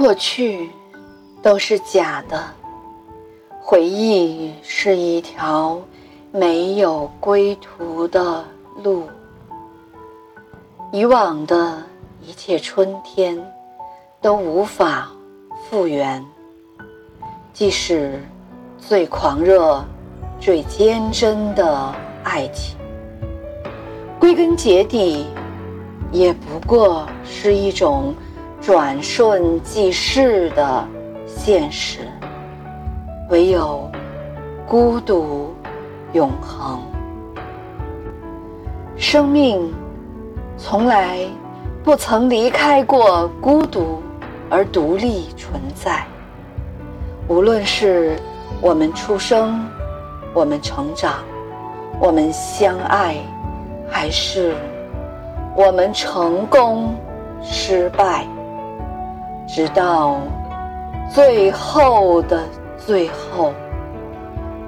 过去都是假的，回忆是一条没有归途的路。以往的一切春天都无法复原，即使最狂热、最坚贞的爱情，归根结底也不过是一种。转瞬即逝的现实，唯有孤独永恒。生命从来不曾离开过孤独而独立存在。无论是我们出生，我们成长，我们相爱，还是我们成功失败。直到最后的最后，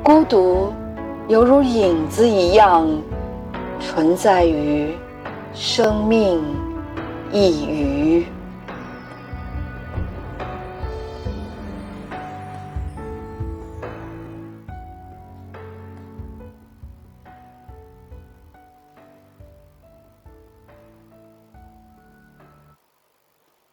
孤独犹如影子一样存在于生命一隅。